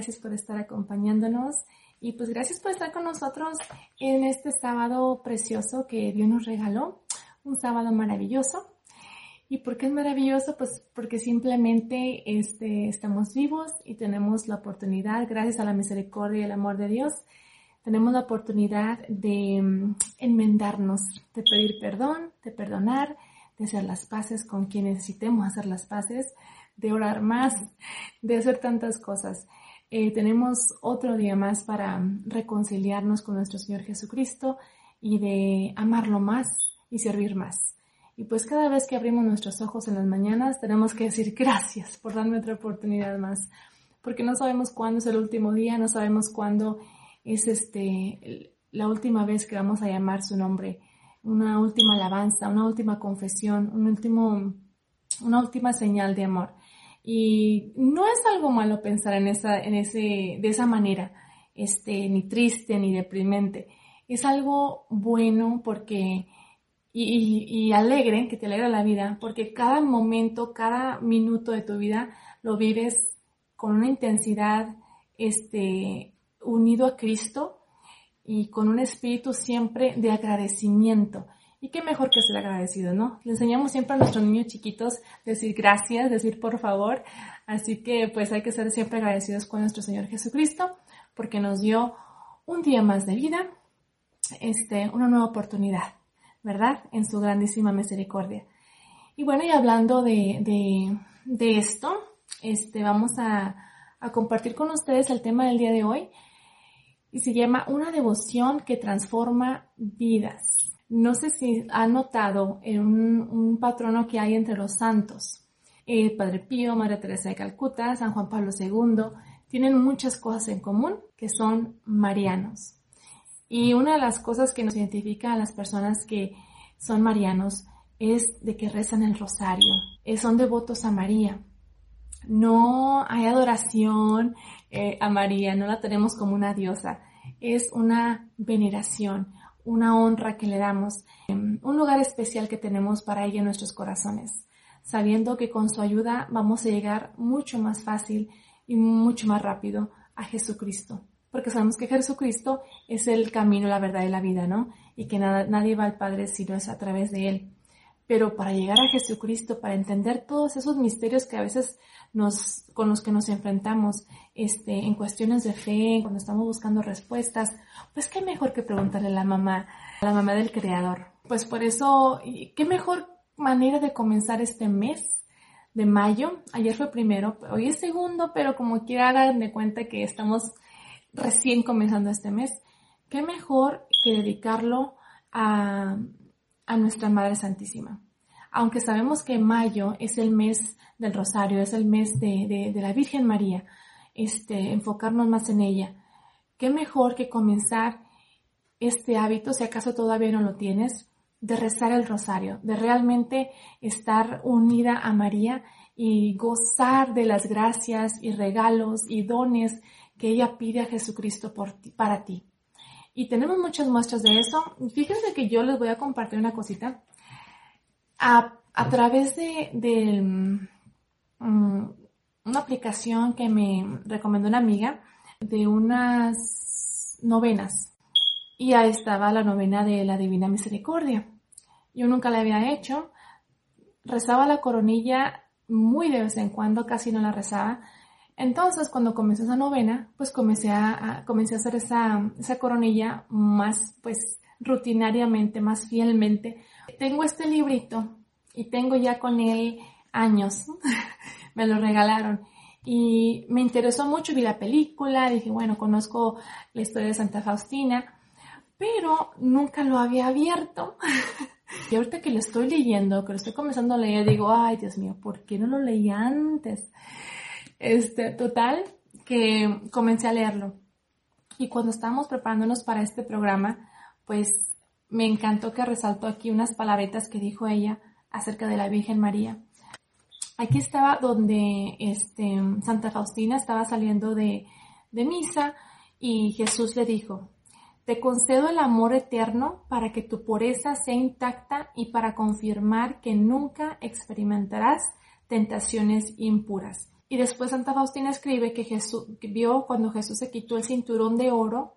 Gracias por estar acompañándonos y pues gracias por estar con nosotros en este sábado precioso que Dios nos regaló, un sábado maravilloso. ¿Y por qué es maravilloso? Pues porque simplemente este, estamos vivos y tenemos la oportunidad, gracias a la misericordia y el amor de Dios, tenemos la oportunidad de mm, enmendarnos, de pedir perdón, de perdonar, de hacer las paces con quien necesitemos hacer las paces, de orar más, de hacer tantas cosas. Eh, tenemos otro día más para reconciliarnos con nuestro Señor Jesucristo y de amarlo más y servir más. Y pues cada vez que abrimos nuestros ojos en las mañanas tenemos que decir gracias por darme otra oportunidad más, porque no sabemos cuándo es el último día, no sabemos cuándo es este la última vez que vamos a llamar su nombre una última alabanza, una última confesión, un último, una última señal de amor. Y no es algo malo pensar en esa, en ese, de esa manera, este, ni triste ni deprimente. Es algo bueno porque, y, y alegre, que te alegra la vida, porque cada momento, cada minuto de tu vida lo vives con una intensidad, este, unido a Cristo y con un espíritu siempre de agradecimiento. Y qué mejor que ser agradecido, ¿no? Le enseñamos siempre a nuestros niños chiquitos decir gracias, decir por favor. Así que pues hay que ser siempre agradecidos con nuestro Señor Jesucristo porque nos dio un día más de vida, este, una nueva oportunidad, ¿verdad? En su grandísima misericordia. Y bueno, y hablando de, de, de esto, este, vamos a, a compartir con ustedes el tema del día de hoy y se llama Una devoción que transforma vidas. No sé si ha notado un, un patrono que hay entre los santos. El Padre Pío, Madre Teresa de Calcuta, San Juan Pablo II, tienen muchas cosas en común que son marianos. Y una de las cosas que nos identifica a las personas que son marianos es de que rezan el rosario, eh, son devotos a María. No hay adoración eh, a María, no la tenemos como una diosa, es una veneración, una honra que le damos, em, un lugar especial que tenemos para ella en nuestros corazones, sabiendo que con su ayuda vamos a llegar mucho más fácil y mucho más rápido a Jesucristo. Porque sabemos que Jesucristo es el camino, la verdad y la vida, ¿no? Y que nada, nadie va al Padre si no es a través de Él. Pero para llegar a Jesucristo, para entender todos esos misterios que a veces nos, con los que nos enfrentamos este, en cuestiones de fe, cuando estamos buscando respuestas, pues qué mejor que preguntarle a la mamá, a la mamá del Creador. Pues por eso, qué mejor manera de comenzar este mes de mayo. Ayer fue primero, hoy es segundo, pero como quiera darme cuenta que estamos recién comenzando este mes. Qué mejor que dedicarlo a, a nuestra Madre Santísima. Aunque sabemos que mayo es el mes del Rosario, es el mes de, la Virgen María, este, enfocarnos más en ella. ¿Qué mejor que comenzar este hábito, si acaso todavía no lo tienes, de rezar el rosario, de realmente estar unida a María y gozar de las gracias y regalos y dones que ella pide a Jesucristo por para ti. Y tenemos muchas muestras de eso. Fíjense que yo les voy a compartir una cosita. A, través de, de, Mm, una aplicación que me recomendó una amiga de unas novenas. Y ahí estaba la novena de la Divina Misericordia. Yo nunca la había hecho. Rezaba la coronilla muy de vez en cuando, casi no la rezaba. Entonces, cuando comencé esa novena, pues comencé a, comencé a hacer esa, esa coronilla más, pues, rutinariamente, más fielmente. Tengo este librito y tengo ya con él años. me lo regalaron. Y me interesó mucho, vi la película, dije, bueno, conozco la historia de Santa Faustina, pero nunca lo había abierto. y ahorita que lo estoy leyendo, que lo estoy comenzando a leer, digo, ay, Dios mío, ¿por qué no lo leí antes? Este, total, que comencé a leerlo. Y cuando estábamos preparándonos para este programa, pues me encantó que resaltó aquí unas palabretas que dijo ella acerca de la Virgen María. Aquí estaba donde este, Santa Faustina estaba saliendo de, de misa y Jesús le dijo, te concedo el amor eterno para que tu pureza sea intacta y para confirmar que nunca experimentarás tentaciones impuras. Y después Santa Faustina escribe que Jesús vio cuando Jesús se quitó el cinturón de oro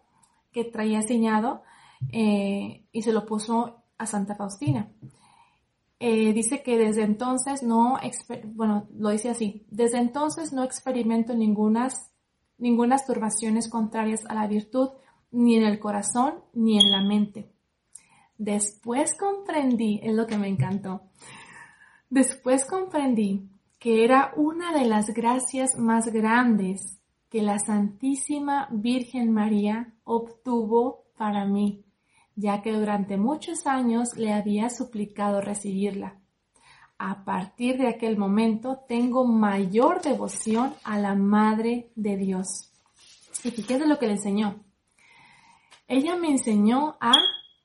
que traía enseñado eh, y se lo puso a Santa Faustina. Eh, dice que desde entonces no, bueno, lo dice así, desde entonces no experimento ningunas, ningunas turbaciones contrarias a la virtud, ni en el corazón, ni en la mente. Después comprendí, es lo que me encantó, después comprendí que era una de las gracias más grandes que la Santísima Virgen María obtuvo para mí, ya que durante muchos años le había suplicado recibirla. A partir de aquel momento tengo mayor devoción a la Madre de Dios. ¿Y es lo que le enseñó? Ella me enseñó a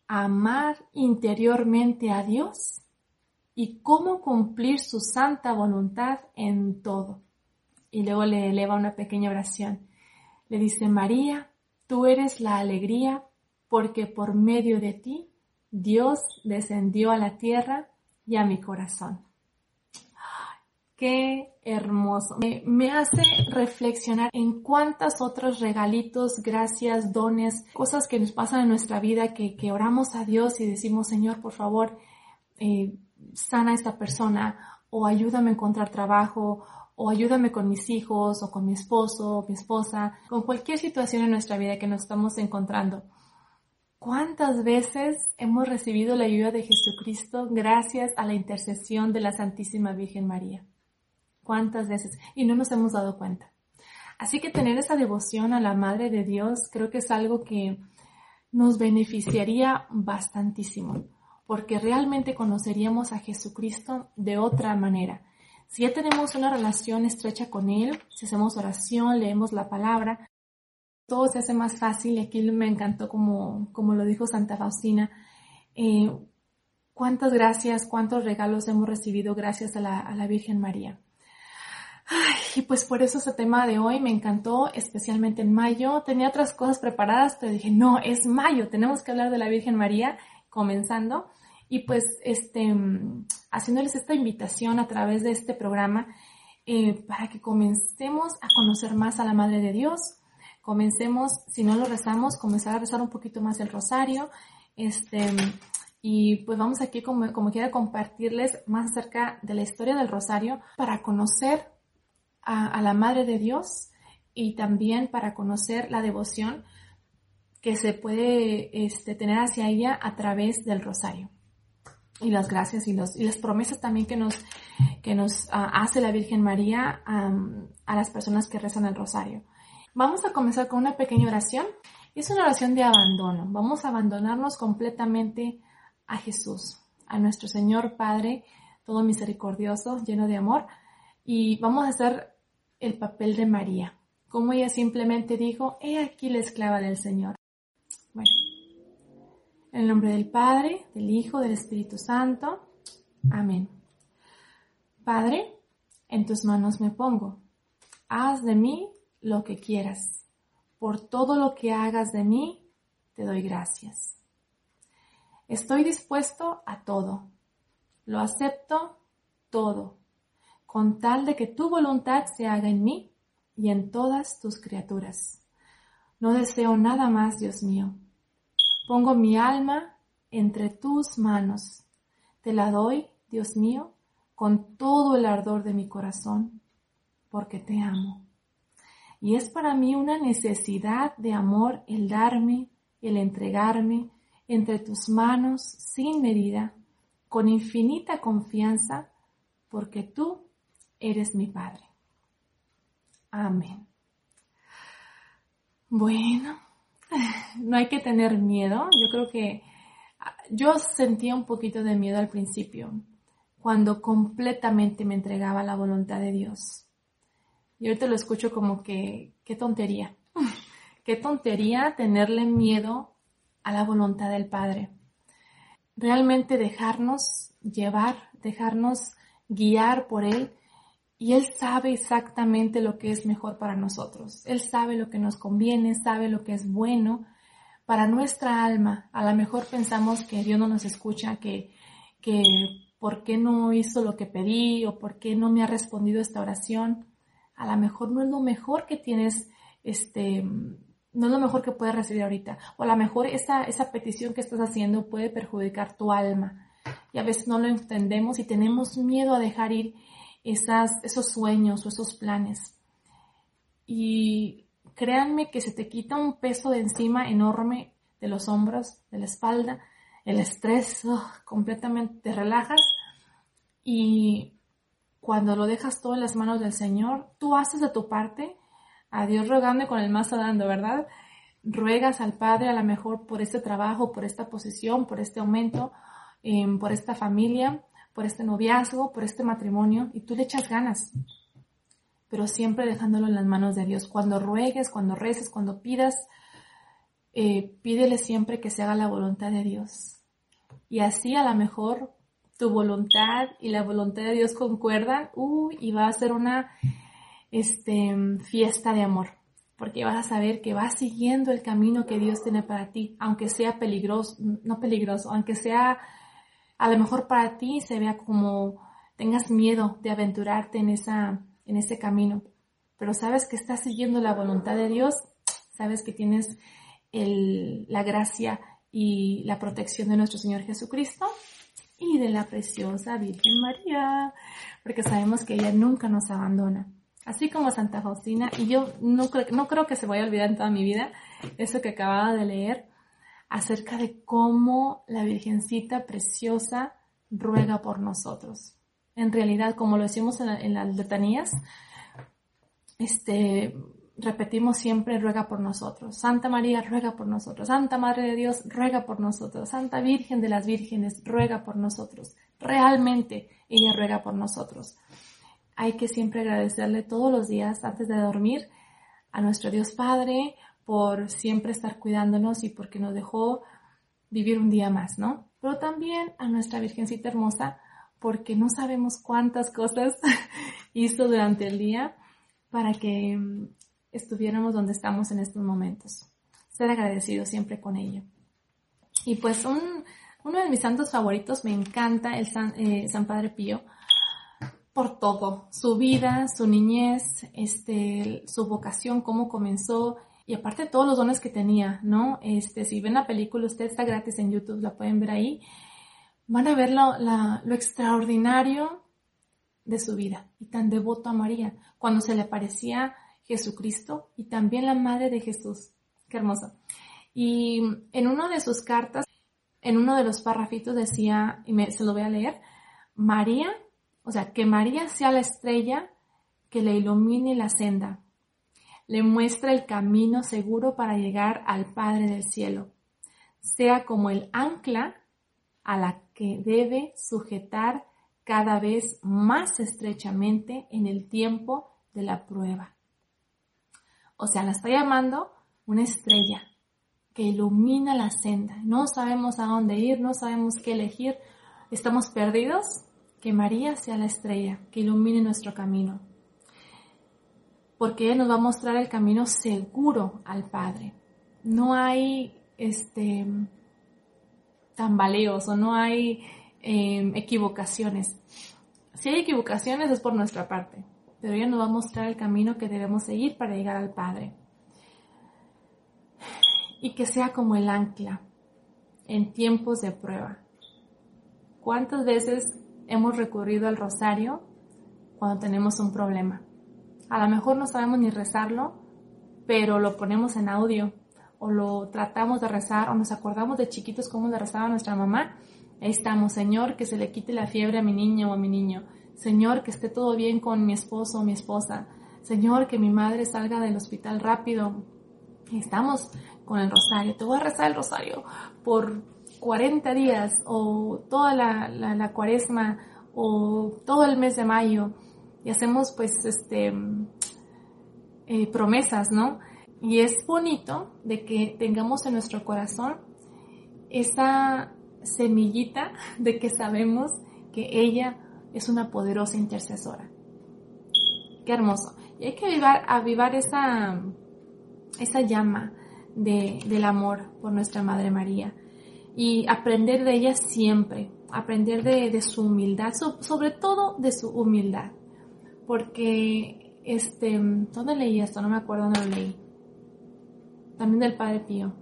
amar interiormente a Dios y cómo cumplir su santa voluntad en todo. Y luego le eleva una pequeña oración. Le dice, María, tú eres la alegría porque por medio de ti Dios descendió a la tierra y a mi corazón. Qué hermoso. Me, hace reflexionar en cuántos otros regalitos, gracias, dones, cosas que nos pasan en nuestra vida que, oramos a Dios y decimos, Señor, por favor, eh, sana a esta persona o ayúdame a encontrar trabajo o ayúdame con mis hijos o con mi esposo o mi esposa, con cualquier situación en nuestra vida que nos estamos encontrando. ¿Cuántas veces hemos recibido la ayuda de Jesucristo gracias a la intercesión de la Santísima Virgen María? ¿Cuántas veces? Y no nos hemos dado cuenta. Así que tener esa devoción a la Madre de Dios creo que es algo que nos beneficiaría bastantísimo porque realmente conoceríamos a Jesucristo de otra manera. Si ya tenemos una relación estrecha con Él, si hacemos oración, leemos la palabra, todo se hace más fácil y aquí me encantó como, como lo dijo Santa Faustina. Eh, cuántas gracias, cuántos regalos hemos recibido gracias a la, Virgen María. Ay, y pues por eso ese tema de hoy me encantó, especialmente en mayo. Tenía otras cosas preparadas, pero dije, no, es mayo, tenemos que hablar de la Virgen María, comenzando. Y pues, este, haciéndoles esta invitación a través de este programa eh, para que comencemos a conocer más a la Madre de Dios. Comencemos, si no lo rezamos, comenzar a rezar un poquito más el rosario. Este, y pues vamos aquí como, como quiera compartirles más acerca de la historia del rosario para conocer a, a la Madre de Dios y también para conocer la devoción que se puede este, tener hacia ella a través del rosario y las gracias y, los, y las promesas también que nos, que nos ah, hace la Virgen María a las personas que rezan el rosario. Vamos a comenzar con una pequeña oración. Es una oración de abandono. Vamos a abandonarnos completamente a Jesús, a nuestro Señor Padre, todo misericordioso, lleno de amor. Y vamos a hacer el papel de María. Como ella simplemente dijo, he aquí la esclava del Señor. En el nombre del Padre, del Hijo, del Espíritu Santo. Amén. Padre, en tus manos me pongo. Haz de mí lo que quieras. Por todo lo que hagas de mí, te doy gracias. Estoy dispuesto a todo. Lo acepto todo, con tal de que tu voluntad se haga en mí y en todas tus criaturas. No deseo nada más, Dios mío Pongo mi alma entre tus manos. Te la doy, Dios mío, con todo el ardor de mi corazón, porque te amo. Y es para mí una necesidad de amor el darme, el entregarme entre tus manos sin medida, con infinita confianza, porque tú eres mi Padre. Amén. Bueno, no hay que tener miedo. Yo creo que ah, yo sentía un poquito de miedo al principio, cuando completamente me entregaba la voluntad de Dios. Y ahorita lo escucho como que, qué tontería. qué tontería tenerle miedo a la voluntad del Padre. Realmente dejarnos llevar, dejarnos guiar por Él y Él sabe exactamente lo que es mejor para nosotros. Él sabe lo que nos conviene, sabe lo que es bueno para nuestra alma. A lo mejor pensamos que Dios no nos escucha, que, que por qué no hizo lo que pedí o por qué no me ha respondido esta oración. A lo mejor no es lo mejor que tienes, este, no es lo mejor que puedes recibir ahorita. O a lo mejor esa, esa petición que estás haciendo puede perjudicar tu alma. Y a veces no lo entendemos y tenemos miedo a dejar ir esas, esos sueños o esos planes. Y créanme que se te quita un peso de encima enorme de los hombros, de la espalda, el estrés, completamente te relajas y cuando lo dejas todo en las manos del Señor, tú haces de tu parte, a Dios rogando y con el más dando, ¿verdad? Ruegas al Padre a lo mejor por este trabajo, por esta posición, por este aumento, em, por esta familia, por este noviazgo, por este matrimonio, y tú le echas ganas, pero siempre dejándolo en las manos de Dios. Cuando ruegues, cuando reces, cuando pidas, eh, pídele siempre que se haga la voluntad de Dios. Y así a lo mejor tu voluntad y la voluntad de Dios concuerdan, y va a ser una este, fiesta de amor, porque vas a saber que vas siguiendo el camino que Dios tiene para ti, aunque sea peligroso, no peligroso, aunque sea a lo mejor para ti se vea como tengas miedo de aventurarte en esa en ese camino, pero sabes que estás siguiendo la voluntad de Dios, sabes que tienes la gracia y la protección de nuestro Señor Jesucristo y de la preciosa Virgen María, porque sabemos que ella nunca nos abandona. Así como Santa Faustina, y yo no, no creo que se vaya a olvidar en toda mi vida eso que acababa de leer acerca de cómo la Virgencita preciosa ruega por nosotros. En realidad, como lo decimos en, las letanías, este, repetimos siempre, ruega por nosotros. Santa María, ruega por nosotros. Santa Madre de Dios, ruega por nosotros. Santa Virgen de las Vírgenes, ruega por nosotros. Realmente ella ruega por nosotros. Hay que siempre agradecerle todos los días antes de dormir a nuestro Dios Padre por siempre estar cuidándonos y porque nos dejó vivir un día más, ¿no? Pero también a nuestra Virgencita hermosa porque no sabemos cuántas cosas hizo durante el día para que estuviéramos donde estamos en estos momentos. Ser agradecidos siempre con ello. Y pues uno de mis santos favoritos me encanta el San, eh, San Padre Pío por todo, su vida, su niñez, este, su vocación, cómo comenzó y aparte todos los dones que tenía, ¿no? Este, si ven la película, usted está gratis en YouTube, la pueden ver ahí, van a ver lo, extraordinario de su vida y tan devoto a María. Cuando se le parecía Jesucristo y también la madre de Jesús. Qué hermoso. Y en una de sus cartas, en uno de los parrafitos decía, y me, se lo voy a leer, María, o sea, que María sea la estrella que le ilumine la senda, le muestra el camino seguro para llegar al Padre del cielo, sea como el ancla a la que debe sujetar cada vez más estrechamente en el tiempo de la prueba. O sea, la está llamando una estrella que ilumina la senda. No sabemos a dónde ir, no sabemos qué elegir, estamos perdidos. Que María sea la estrella que ilumine nuestro camino. Porque ella nos va a mostrar el camino seguro al Padre. No hay este tambaleos o no hay em, equivocaciones. Si hay equivocaciones es por nuestra parte, pero ella nos va a mostrar el camino que debemos seguir para llegar al Padre. Y que sea como el ancla en tiempos de prueba. ¿Cuántas veces hemos recurrido al rosario cuando tenemos un problema? A lo mejor no sabemos ni rezarlo, pero lo ponemos en audio o lo tratamos de rezar o nos acordamos de chiquitos cómo le rezaba nuestra mamá. Ahí estamos, Señor, que se le quite la fiebre a mi niño o a mi niño Señor, que esté todo bien con mi esposo o mi esposa. Señor, que mi madre salga del hospital rápido. Estamos con el rosario. Te voy a rezar el rosario por 40 días o toda la, cuaresma o todo el mes de mayo. Y hacemos pues este eh, promesas, ¿no? Y es bonito de que tengamos en nuestro corazón esa semillita de que sabemos que ella es una poderosa intercesora. Qué hermoso. Y hay que avivar, avivar esa, esa llama de, del amor por nuestra Madre María y aprender de ella siempre, aprender de, su humildad, sobre todo de su humildad, porque, este, ¿dónde leí esto? No me acuerdo dónde lo leí. También del Padre Pío.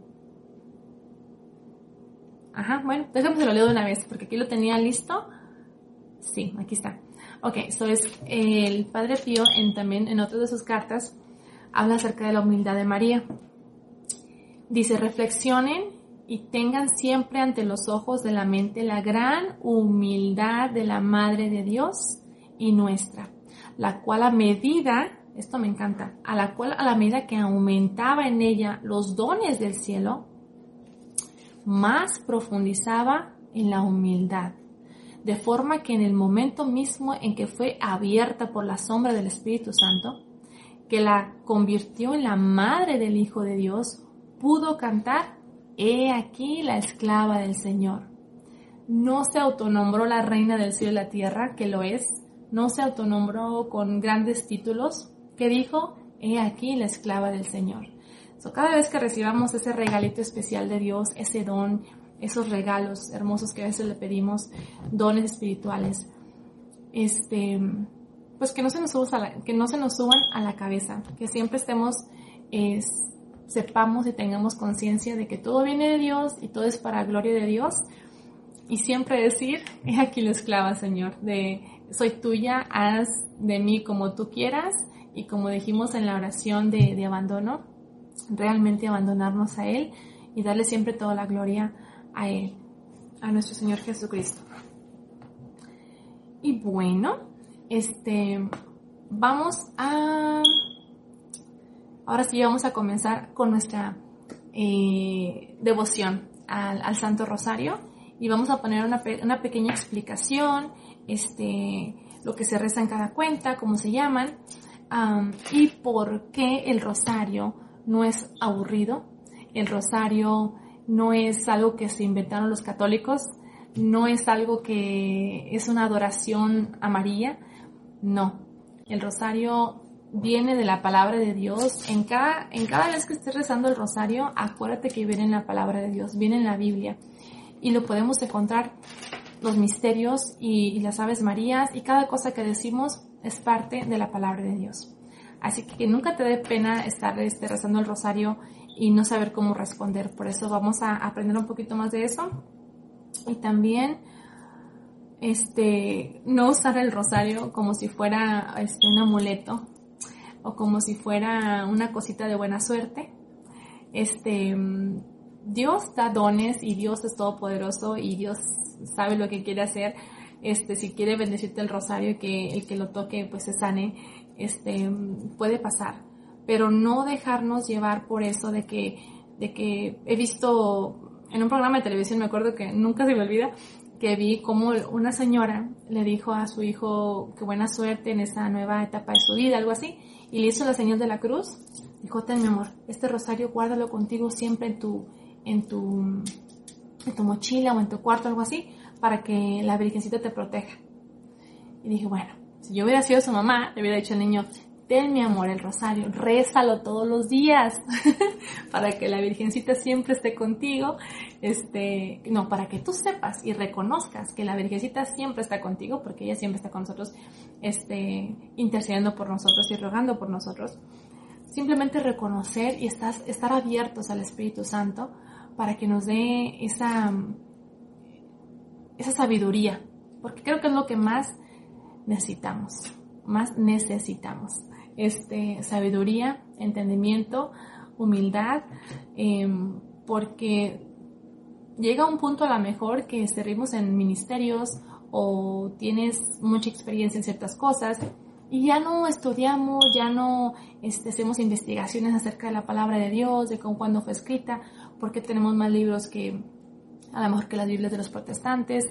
Ajá, bueno, déjame que lo leo de una vez, porque aquí lo tenía listo. Sí, aquí está. Ok, eso es el Padre Pío en, también en otra de sus cartas habla acerca de la humildad de María. Dice, reflexionen y tengan siempre ante los ojos de la mente la gran humildad de la Madre de Dios y nuestra, la cual a medida, esto me encanta, a la cual a la medida que aumentaba en ella los dones del cielo, más profundizaba en la humildad, de forma que en el momento mismo en que fue abierta por la sombra del Espíritu Santo, que la convirtió en la madre del Hijo de Dios, pudo cantar, He aquí la esclava del Señor. No se autonombró la reina del cielo y la tierra, que lo es, no se autonombró con grandes títulos, que dijo, He aquí la esclava del Señor. cada vez que recibamos ese regalito especial de Dios, ese don, esos regalos hermosos que a veces le pedimos, dones espirituales, este, pues que no se nos, que no se nos suban a la cabeza, que siempre estemos, sepamos y tengamos conciencia de que todo viene de Dios y todo es para gloria de Dios. Y siempre decir, he aquí la esclava, Señor, de soy tuya, haz de mí como tú quieras. Y como dijimos en la oración de, de abandono, realmente abandonarnos a Él y darle siempre toda la gloria a Él, a nuestro Señor Jesucristo. Y bueno, este, vamos a, ahora sí vamos a comenzar con nuestra eh, devoción al, Santo Rosario y vamos a poner una, pequeña explicación, este, lo que se reza en cada cuenta, cómo se llaman, y por qué el rosario no es aburrido, el rosario no es algo que se inventaron los católicos, no es algo que es una adoración a María, no, el rosario viene de la palabra de Dios. En cada, en cada vez que estés rezando el rosario, acuérdate que viene en la palabra de Dios, viene en la Biblia. Y lo podemos encontrar los misterios y, las aves marías y cada cosa que decimos es parte de la palabra de Dios. Así que, nunca te dé pena estar este, rezando el rosario y no saber cómo responder. Por eso vamos a aprender un poquito más de eso. Y también este, no usar el rosario como si fuera este, un amuleto o como si fuera una cosita de buena suerte. Este, Dios da dones y Dios es todopoderoso y Dios sabe lo que quiere hacer. Este, si quiere bendecirte el rosario que el que lo toque pues se sane, este, puede pasar. Pero no dejarnos llevar por eso de que, de que he visto en un programa de televisión, me acuerdo que nunca se me olvida, que vi como una señora le dijo a su hijo que buena suerte en esa nueva etapa de su vida, algo así, y le hizo la señal de la cruz. Dijo, ten mi amor, este rosario guárdalo contigo siempre en tu, en tu, en tu mochila o en tu cuarto, algo así, para que la Virgencita te proteja. Y dije, bueno, si yo hubiera sido su mamá, le hubiera dicho al niño, ten mi amor el rosario, rézalo todos los días para que la Virgencita siempre esté contigo, este, no, para que tú sepas y reconozcas que la Virgencita siempre está contigo, porque ella siempre está con nosotros, este, intercediendo por nosotros y rogando por nosotros. Simplemente reconocer y estás, estar abiertos al Espíritu Santo para que nos dé esa, esa sabiduría, porque creo que es lo que más necesitamos, más necesitamos. Este, sabiduría, entendimiento, humildad, em, porque llega un punto a lo mejor que servimos en ministerios o tienes mucha experiencia en ciertas cosas y ya no estudiamos, ya no este, hacemos investigaciones acerca de la palabra de Dios, de cómo cuándo fue escrita, porque tenemos más libros que a lo mejor que las Biblias de los protestantes.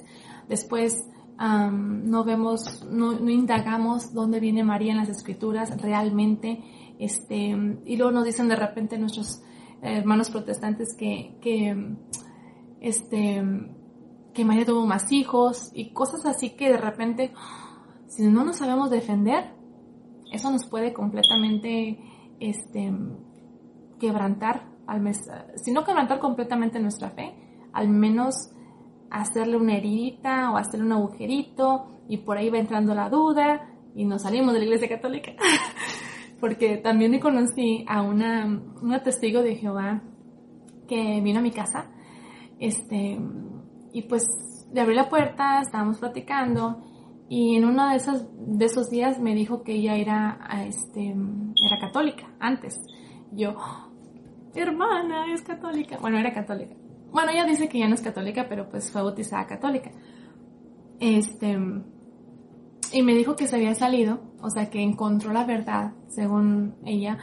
Después no vemos, no, indagamos dónde viene María en las escrituras realmente, este, y luego nos dicen de repente nuestros hermanos protestantes que, que, este, que María tuvo más hijos y cosas así que de repente, si no nos sabemos defender, eso nos puede completamente, este, quebrantar, al mes, si no quebrantar completamente nuestra fe, al menos hacerle una heridita o hacerle un agujerito y por ahí va entrando la duda y nos salimos de la iglesia católica. Porque también conocí a una, una testigo de Jehová que vino a mi casa, este, y pues le abrí la puerta, estábamos platicando y en uno de esos, de esos días me dijo que ella era, este, era católica antes. Yo, hermana, es católica. Bueno, era católica. Bueno, ella dice que ya no es católica, pero pues fue bautizada católica. Este, y me dijo que se había salido, o sea, que encontró la verdad, según ella,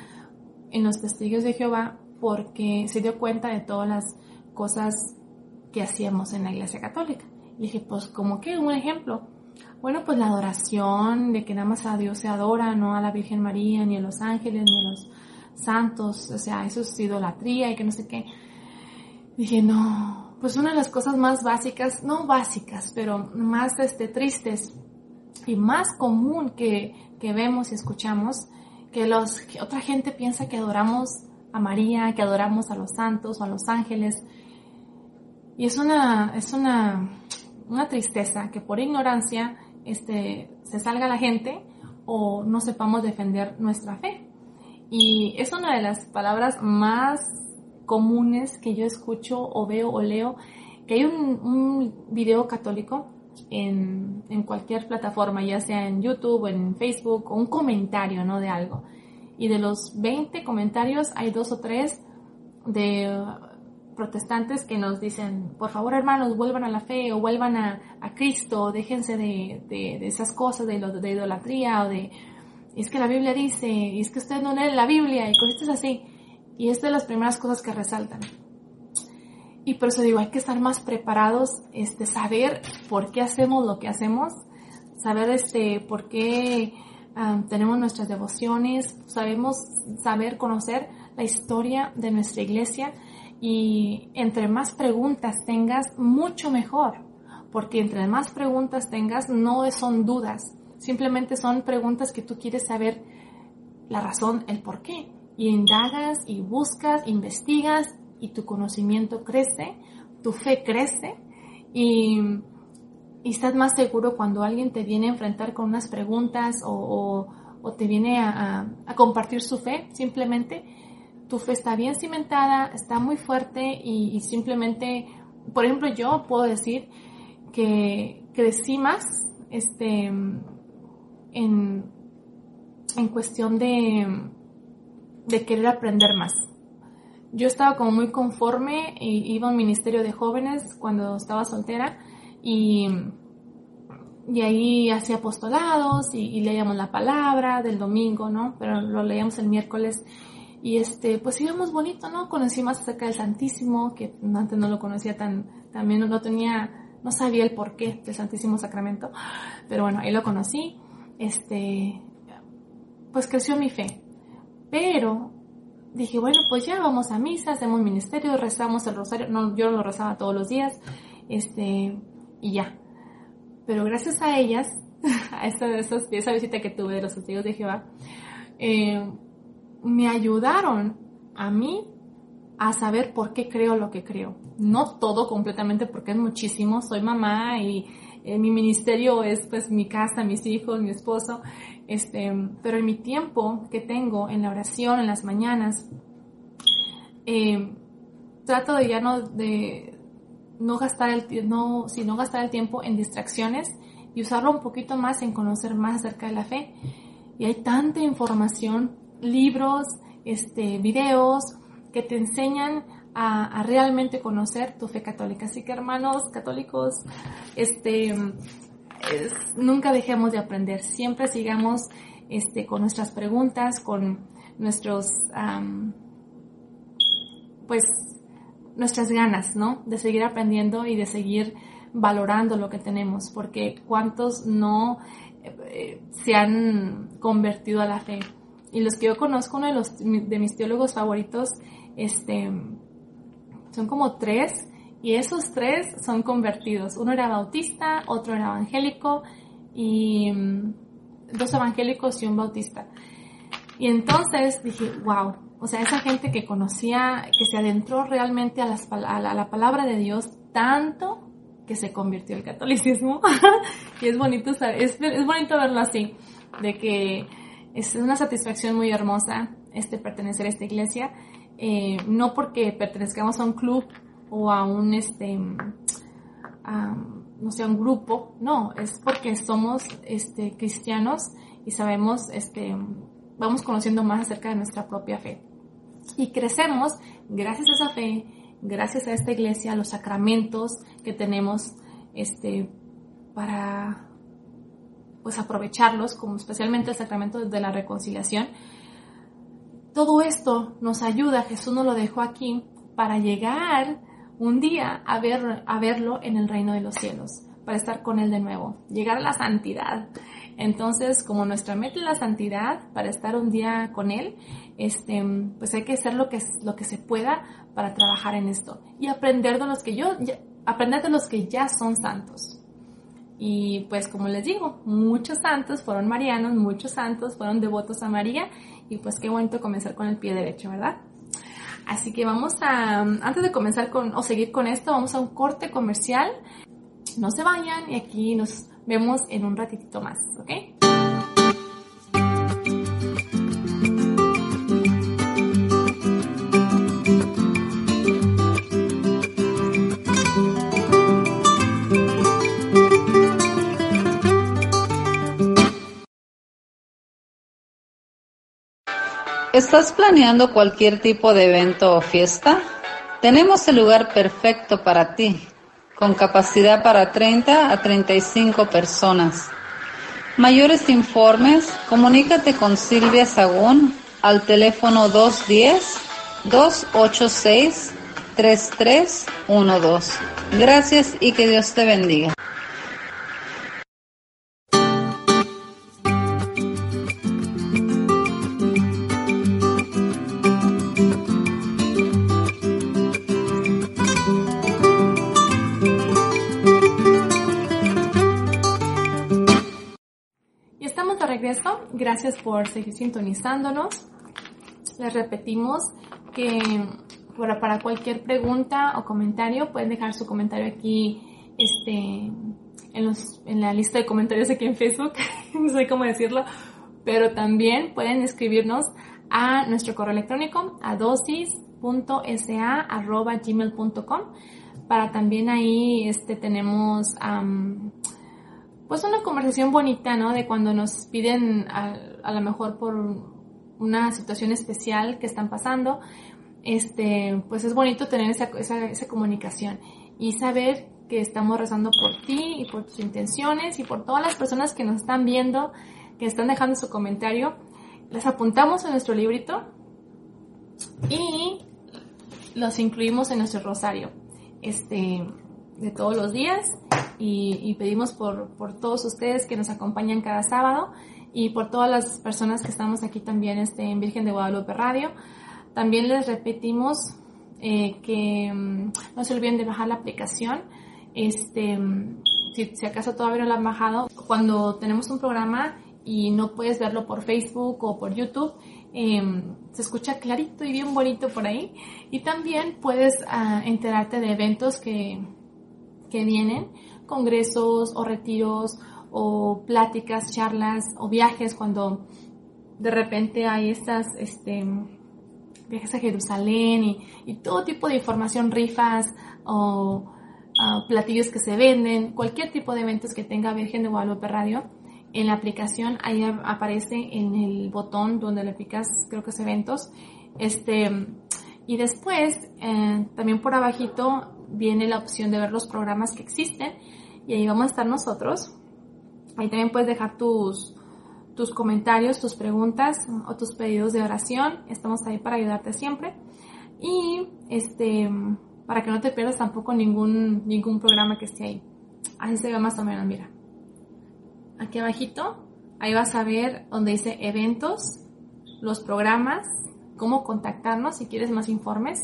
en los testigos de Jehová, porque se dio cuenta de todas las cosas que hacíamos en la iglesia católica. Y dije, pues, ¿cómo que un ejemplo? Bueno, pues la adoración, de que nada más a Dios se adora, no a la Virgen María, ni a los ángeles, ni a los santos, o sea, eso es idolatría y que no sé qué. Dije, no, pues una de las cosas más básicas, no básicas, pero más este, tristes y más común que, que vemos y escuchamos, que, los, que otra gente piensa que adoramos a María, que adoramos a los santos o a los ángeles. Y es una, es una, una tristeza que por ignorancia este, se salga la gente o no sepamos defender nuestra fe. Y es una de las palabras más comunes que yo escucho o veo o leo, que hay un, un video católico en, en, cualquier plataforma, ya sea en YouTube o en Facebook, o un comentario, ¿no? De algo. Y de los 20 comentarios hay dos o tres de protestantes que nos dicen, por favor hermanos, vuelvan a la fe o vuelvan a, a Cristo, déjense de, de, de, esas cosas, de, lo, de idolatría o de, es que la Biblia dice, y es que ustedes no leen la Biblia y cosas así. Y es de las primeras cosas que resaltan. Y por eso digo, hay que estar más preparados, este, saber por qué hacemos lo que hacemos, saber este, por qué tenemos nuestras devociones, sabemos saber conocer la historia de nuestra iglesia y entre más preguntas tengas, mucho mejor, porque entre más preguntas tengas, no son dudas, simplemente son preguntas que tú quieres saber la razón, el por qué. Y indagas y buscas, investigas y tu conocimiento crece, tu fe crece y, y estás más seguro cuando alguien te viene a enfrentar con unas preguntas o, o, te viene a, a compartir su fe, simplemente tu fe está bien cimentada, está muy fuerte y, simplemente, por ejemplo, yo puedo decir que crecí más este, en, en cuestión de, de querer aprender más. Yo estaba como muy conforme, y iba a un ministerio de jóvenes cuando estaba soltera y, y ahí hacía apostolados y, y, leíamos la palabra del domingo, ¿no? Pero lo leíamos el miércoles y este, pues íbamos bonito, ¿no? Conocí más acerca del Santísimo, que antes no lo conocía tan, también no tenía, no sabía el porqué del Santísimo Sacramento, pero bueno, ahí lo conocí, este, pues creció mi fe. Pero dije, bueno, pues ya vamos a misa, hacemos ministerio, rezamos el rosario, no, yo lo rezaba todos los días, este, y ya. Pero gracias a ellas, a esa, esa visita que tuve de los testigos de Jehová, eh, me ayudaron a mí a saber por qué creo lo que creo. No todo completamente porque es muchísimo, soy mamá y eh, mi ministerio es pues mi casa, mis hijos, mi esposo, este, pero en mi tiempo que tengo en la oración, en las mañanas, eh, trato de ya no, de no gastar el, no, si no gastar el tiempo en distracciones y usarlo un poquito más en conocer más acerca de la fe. Y hay tanta información libros, este, videos que te enseñan a, realmente conocer tu fe católica. Así que hermanos católicos, este, nunca dejemos de aprender, siempre sigamos este, con nuestras preguntas, con nuestros, pues, nuestras ganas, ¿no? De seguir aprendiendo y de seguir valorando lo que tenemos, porque cuántos no eh, se han convertido a la fe y los que yo conozco, uno de, los, de mis teólogos favoritos, este, son como tres, y esos tres son convertidos. Uno era bautista, otro era evangélico, y mm, dos evangélicos y un bautista. Y entonces dije, wow, o sea, esa gente que conocía, que se adentró realmente a, la, a la palabra de Dios tanto, que se convirtió al catolicismo. y es bonito, es, es bonito verlo así, de que es una satisfacción muy hermosa este pertenecer a esta iglesia, eh, no porque pertenezcamos a un club o a un este no un grupo, no, es porque somos este cristianos y sabemos este vamos conociendo más acerca de nuestra propia fe. Y crecemos gracias a esa fe, gracias a esta iglesia, a los sacramentos que tenemos este para pues aprovecharlos, como especialmente el sacramento de la reconciliación. Todo esto nos ayuda, Jesús nos lo dejó aquí para llegar un día a, ver, a verlo en el reino de los cielos, para estar con Él de nuevo, llegar a la santidad. Entonces, como nuestra meta es la santidad, para estar un día con Él, este, pues hay que hacer lo que, lo que se pueda para trabajar en esto y aprender de los que yo, aprender de los que ya son santos. Y pues como les digo, muchos santos fueron marianos, muchos santos fueron devotos a María y pues qué bonito comenzar con el pie derecho, ¿verdad? Así que vamos a, antes de comenzar con o seguir con esto, vamos a un corte comercial. No se vayan y aquí nos vemos en un ratitito más, ¿ok? ¿Estás planeando cualquier tipo de evento o fiesta? Tenemos el lugar perfecto para ti, con capacidad para 30 a 35 personas. Mayores informes, comunícate con Silvia Sagún al teléfono 210-286-3312. Gracias y que Dios te bendiga. Gracias por seguir sintonizándonos. Les repetimos que para cualquier pregunta o comentario pueden dejar su comentario aquí este, en, la lista de comentarios aquí en Facebook. no sé cómo decirlo. Pero también pueden escribirnos a nuestro correo electrónico a dosis.sa.gmail.com para también ahí este, tenemos pues una conversación bonita, ¿no? De cuando nos piden a, lo mejor por una situación especial que están pasando, este, pues es bonito tener esa, esa, comunicación y saber que estamos rezando por ti y por tus intenciones y por todas las personas que nos están viendo, que están dejando su comentario. Las apuntamos en nuestro librito y los incluimos en nuestro rosario este, de todos los días y, pedimos por, por, todos ustedes que nos acompañan cada sábado y por todas las personas que estamos aquí también este, en Virgen de Guadalupe Radio. También les repetimos eh, que mm, no se olviden de bajar la aplicación. Este, mm, si, acaso todavía no la han bajado, cuando tenemos un programa y no puedes verlo por Facebook o por YouTube, em, se escucha clarito y bien bonito por ahí. Y también puedes ah, enterarte de eventos que, que vienen congresos o retiros o pláticas, charlas o viajes cuando de repente hay estas este, viajes a Jerusalén y, todo tipo de información, rifas o ah, platillos que se venden, cualquier tipo de eventos que tenga Virgen de Guadalupe Radio. En la aplicación ahí aparece en el botón donde le picas, creo que es eventos. Este, y después, eh, también por abajito viene la opción de ver los programas que existen y ahí vamos a estar nosotros. Ahí también puedes dejar tus, tus comentarios, tus preguntas o tus pedidos de oración. Estamos ahí para ayudarte siempre. Y este, para que no te pierdas tampoco ningún, ningún programa que esté ahí. Así se ve más o menos, mira. Aquí abajito, ahí vas a ver donde dice eventos, los programas, cómo contactarnos si quieres más informes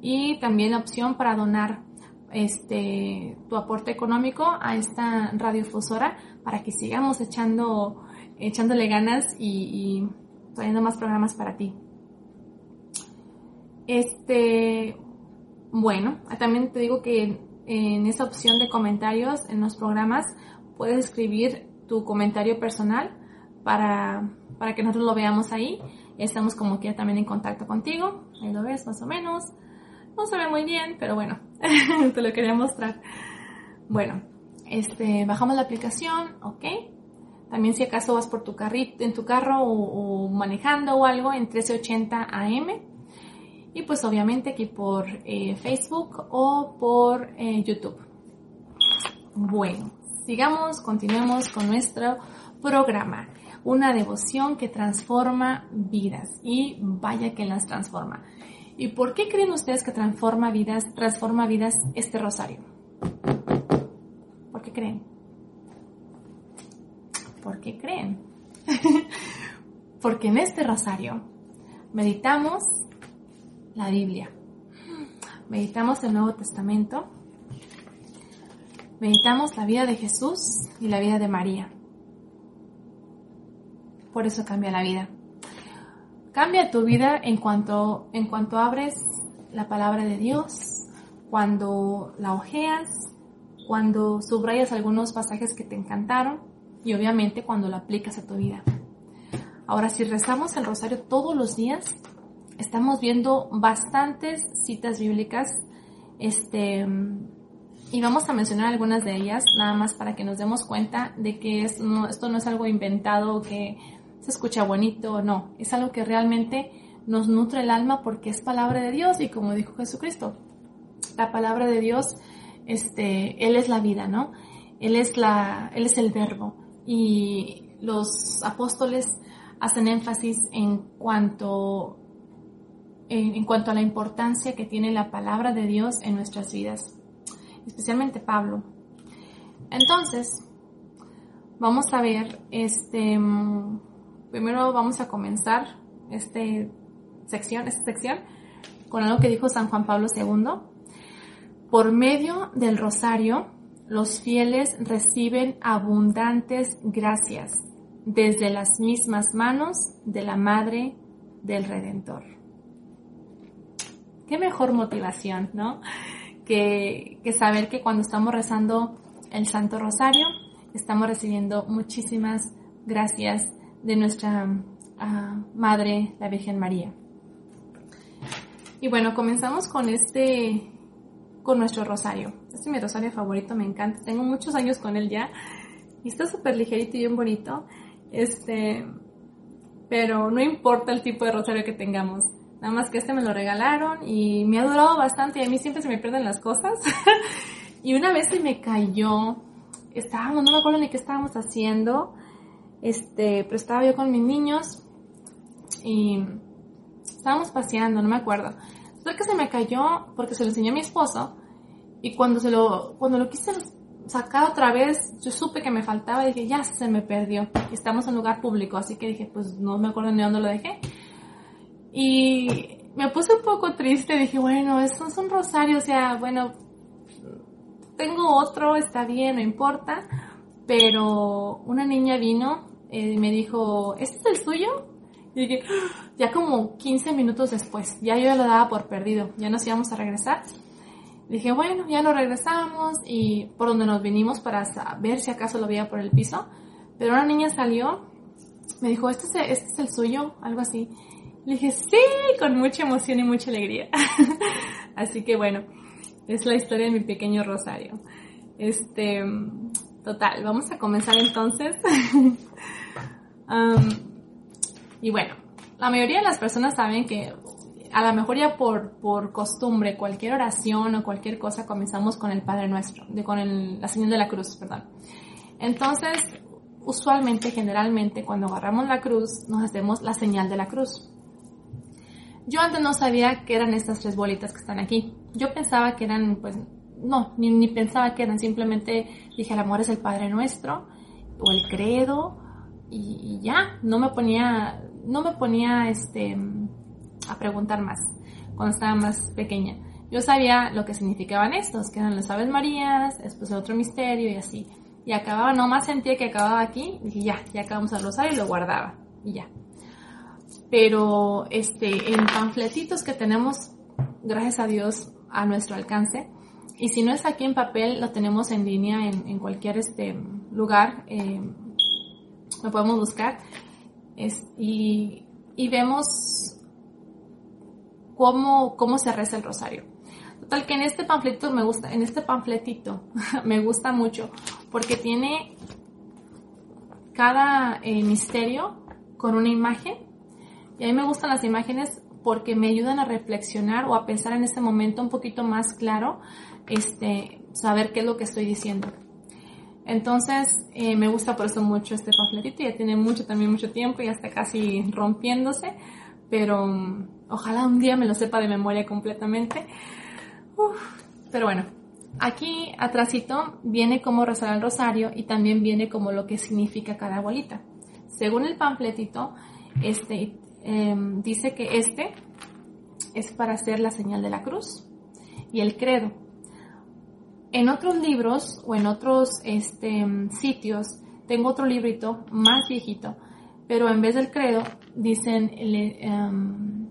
y también la opción para donar este, tu aporte económico a esta radiofusora para que sigamos echando, echándole ganas y, trayendo más programas para ti. Este, bueno, también te digo que en esa opción de comentarios en los programas, puedes escribir tu comentario personal para, para que nosotros lo veamos ahí. Estamos como que también en contacto contigo. Ahí lo ves más o menos. No se ve muy bien, pero bueno, te lo quería mostrar. Bueno, este, bajamos la aplicación, ok. También si acaso vas por tu carrito, en tu carro o, manejando o algo en 1380 AM. Y pues obviamente aquí por eh, Facebook o por eh, YouTube. Bueno, sigamos, continuemos con nuestro programa. Una devoción que transforma vidas y vaya que las transforma. ¿Y por qué creen ustedes que transforma vidas, transforma vidas este rosario? ¿Por qué creen? ¿Por qué creen? Porque en este rosario meditamos la Biblia, meditamos el Nuevo Testamento, meditamos la vida de Jesús y la vida de María. Por eso cambia la vida. Cambia tu vida en cuanto, en cuanto abres la palabra de Dios, cuando la ojeas, cuando subrayas algunos pasajes que te encantaron y obviamente cuando lo aplicas a tu vida. Ahora, si rezamos el rosario todos los días, estamos viendo bastantes citas bíblicas, este, y vamos a mencionar algunas de ellas, nada más para que nos demos cuenta de que esto no, esto no es algo inventado que se escucha bonito, o no, es algo que realmente nos nutre el alma porque es palabra de Dios y como dijo Jesucristo, la palabra de Dios, este, Él es la vida, ¿no? Él es la, Él es el verbo y los apóstoles hacen énfasis en cuanto en, cuanto a la importancia que tiene la palabra de Dios en nuestras vidas, especialmente Pablo. Entonces, vamos a ver, este, primero vamos a comenzar este sección, esta sección con algo que dijo San Juan Pablo II. Por medio del rosario, los fieles reciben abundantes gracias desde las mismas manos de la Madre del Redentor qué mejor motivación, ¿no? Que, saber que cuando estamos rezando el Santo Rosario, estamos recibiendo muchísimas gracias de nuestra ah, Madre, la Virgen María. Y bueno, comenzamos con este, con nuestro rosario. Este es mi rosario favorito, me encanta. Tengo muchos años con él ya. Y está súper ligerito y bien bonito. Este, pero no importa el tipo de rosario que tengamos. Nada más que este me lo regalaron y me ha durado bastante y a mí siempre se me pierden las cosas. y una vez se me cayó, estábamos, no me acuerdo ni qué estábamos haciendo, este, pero estaba yo con mis niños y estábamos paseando, no me acuerdo. Fue que se me cayó porque se lo enseñó a mi esposo y cuando se lo, cuando lo quise sacar otra vez, yo supe que me faltaba y dije, ya se me perdió. Estamos en un lugar público, así que dije, pues no me acuerdo ni dónde lo dejé. Y me puse un poco triste, dije, bueno, eso es un rosario, o sea, bueno, tengo otro, está bien, no importa, pero una niña vino y me dijo, ¿este es el suyo? Y dije, ya como 15 minutos después, ya yo lo daba por perdido, ya nos íbamos a regresar. Dije, bueno, ya lo regresamos y por donde nos vinimos para ver si acaso lo veía por el piso. Pero una niña salió, me dijo, ¿este es, este es el suyo? Algo así. Le dije, sí, con mucha emoción y mucha alegría. Así que bueno, es la historia de mi pequeño rosario. Este, total, vamos a comenzar entonces. y bueno, la mayoría de las personas saben que a lo mejor ya por, por costumbre, cualquier oración o cualquier cosa comenzamos con el Padre Nuestro, de, con la señal de la cruz, perdón. Entonces, usualmente, generalmente, cuando agarramos la cruz, nos hacemos la señal de la cruz. Yo antes no sabía que eran estas tres bolitas que están aquí. Yo pensaba que eran, pues, no, ni, pensaba que eran, simplemente dije, el amor es el Padre Nuestro, o el credo, y, ya, no me ponía, no me ponía, este, a preguntar más, cuando estaba más pequeña. Yo sabía lo que significaban estos, que eran las Aves Marías, después el otro misterio y así. Y acababa, nomás sentía que acababa aquí, dije, ya, ya acabamos a rosario y lo guardaba, y ya pero este, en panfletitos que tenemos, gracias a Dios, a nuestro alcance, y si no es aquí en papel, lo tenemos en línea en, cualquier este, lugar. Eh, lo podemos buscar. y, y, vemos cómo, cómo se reza el rosario. Total que en este panfletito me gusta, en este panfletito me gusta mucho porque tiene cada eh, misterio con una imagen. Y a mí me gustan las imágenes porque me ayudan a reflexionar o a pensar en este momento un poquito más claro, este, saber qué es lo que estoy diciendo. Entonces, eh, me gusta por eso mucho este panfletito, ya tiene mucho, también mucho tiempo, ya está casi rompiéndose, pero um, ojalá un día me lo sepa de memoria completamente. pero bueno, aquí atrásito viene como rezar el rosario y también viene como lo que significa cada bolita. Según el panfletito, este, em, dice que este es para hacer la señal de la cruz y el credo. En otros libros o en otros este, sitios tengo otro librito más viejito, pero en vez del credo dicen el, em,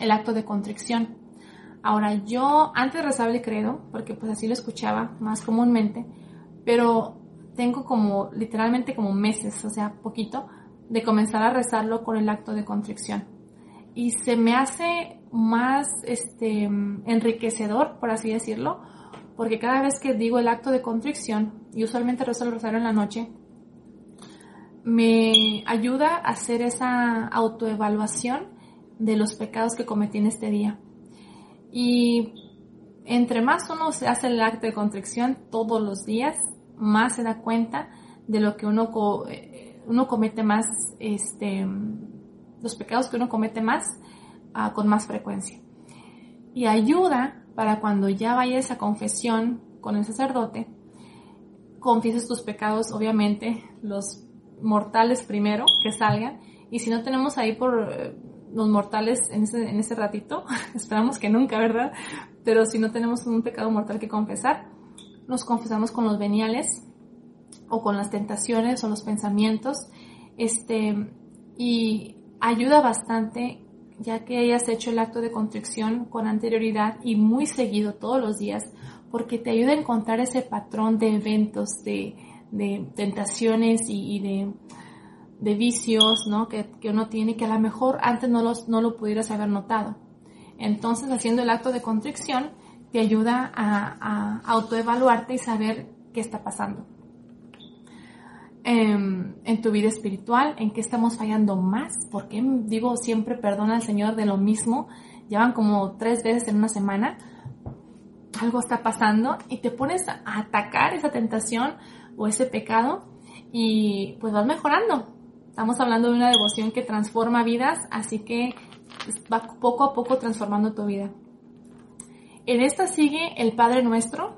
el acto de contrición. Ahora yo antes rezaba el credo porque pues así lo escuchaba más comúnmente, pero tengo como literalmente como meses, o sea, poquito, de comenzar a rezarlo con el acto de contrición. Y se me hace más este, enriquecedor, por así decirlo, porque cada vez que digo el acto de contrición, y usualmente rezo el rosario en la noche, me ayuda a hacer esa autoevaluación de los pecados que cometí en este día. Y entre más uno se hace el acto de contrición todos los días, más se da cuenta de lo que uno uno comete más, este, los pecados que uno comete más ah, con más frecuencia. Y ayuda para cuando ya vayas a confesión con el sacerdote, confieses tus pecados, obviamente, los mortales primero, que salgan, y si no tenemos ahí por eh, los mortales en ese, en ese ratito, esperamos que nunca, ¿verdad? Pero si no tenemos un pecado mortal que confesar, nos confesamos con los veniales, o con las tentaciones o los pensamientos, este, y ayuda bastante ya que hayas hecho el acto de contrición con anterioridad y muy seguido todos los días, porque te ayuda a encontrar ese patrón de eventos, de, tentaciones y, de, de, vicios ¿no? que, uno tiene que a lo mejor antes no, los, no lo pudieras haber notado. Entonces, haciendo el acto de contrición, te ayuda a, a autoevaluarte y saber qué está pasando. Em, en, tu vida espiritual, en qué estamos fallando más, porque digo siempre perdona al Señor de lo mismo, llevan como tres veces en una semana, algo está pasando y te pones a atacar esa tentación o ese pecado y pues vas mejorando. Estamos hablando de una devoción que transforma vidas, así que va poco a poco transformando tu vida. En esta sigue el Padre Nuestro.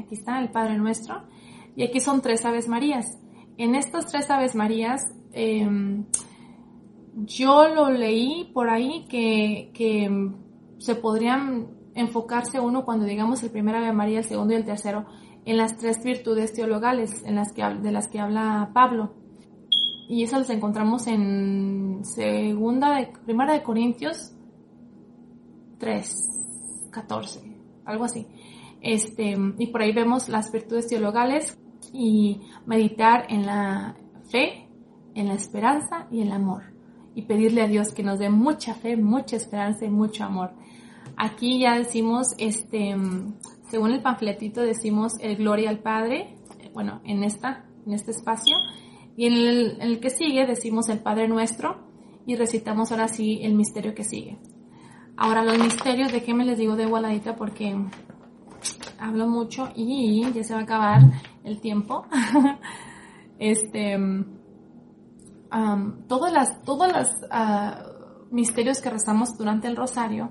Aquí está el Padre Nuestro. Y aquí son tres Aves Marías. En estas tres Aves Marías, em, yo lo leí por ahí que, se podrían enfocarse uno cuando digamos el primer Ave María, el segundo y el tercero, en las tres virtudes teologales en las que, de las que habla Pablo. Y eso las encontramos en segunda de, primera de Corintios 3, 14, algo así. Este, y por ahí vemos las virtudes teologales y meditar en la fe, en la esperanza y el amor. Y pedirle a Dios que nos dé mucha fe, mucha esperanza y mucho amor. Aquí ya decimos, este, según el panfletito decimos el gloria al Padre, bueno, en esta, en este espacio. Y en el, en el que sigue decimos el Padre Nuestro y recitamos ahora sí el misterio que sigue. Ahora los misterios, ¿de qué me les digo de igualadita? Porque hablo mucho y ya se va a acabar el tiempo. este, todas las, todos los ah, misterios que rezamos durante el rosario